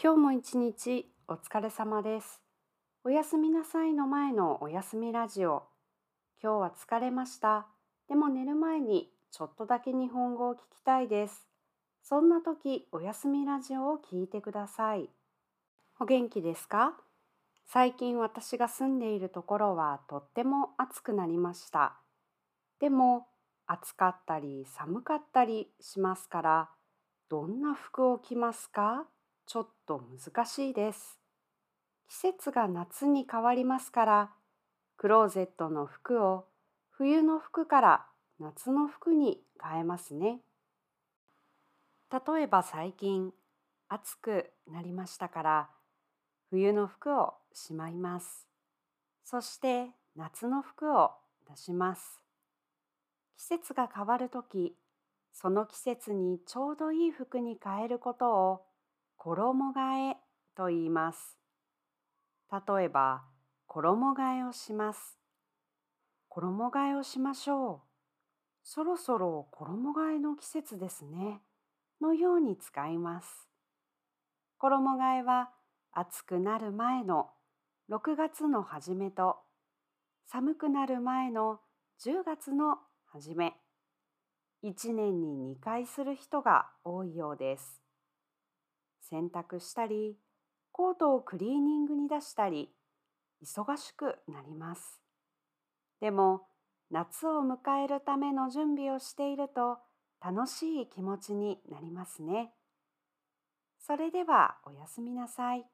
今日も一日お疲れ様です。おやすみなさいの前のおやすみラジオ。今日は疲れました。でも寝る前にちょっとだけ日本語を聞きたいです。そんな時、おやすみラジオを聞いてください。お元気ですか？最近私が住んでいるところはとっても暑くなりました。でも暑かったり寒かったりしますから、どんな服を着ますか？ちょっと難しいです。季節が夏に変わりますから、クローゼットの服を冬の服から夏の服に変えますね。例えば最近暑くなりましたから、冬の服をしまいます。そして夏の服を出します。季節が変わるとき、その季節にちょうどいい服に変えることを衣替えと言います。例えば、衣替えをします。衣替えをしましょう。そろそろ衣替えの季節ですね。のように使います。衣替えは暑くなる前の6月の初めと寒くなる前の10月の初め、1年に2回する人が多いようです。洗濯したり、コートをクリーニングに出したり、忙しくなります。でも、夏を迎えるための準備をしていると楽しい気持ちになりますね。それではおやすみなさい。